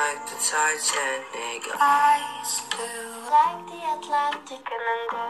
like the Titanic. Eyes blue like the Atlantic, and I'm going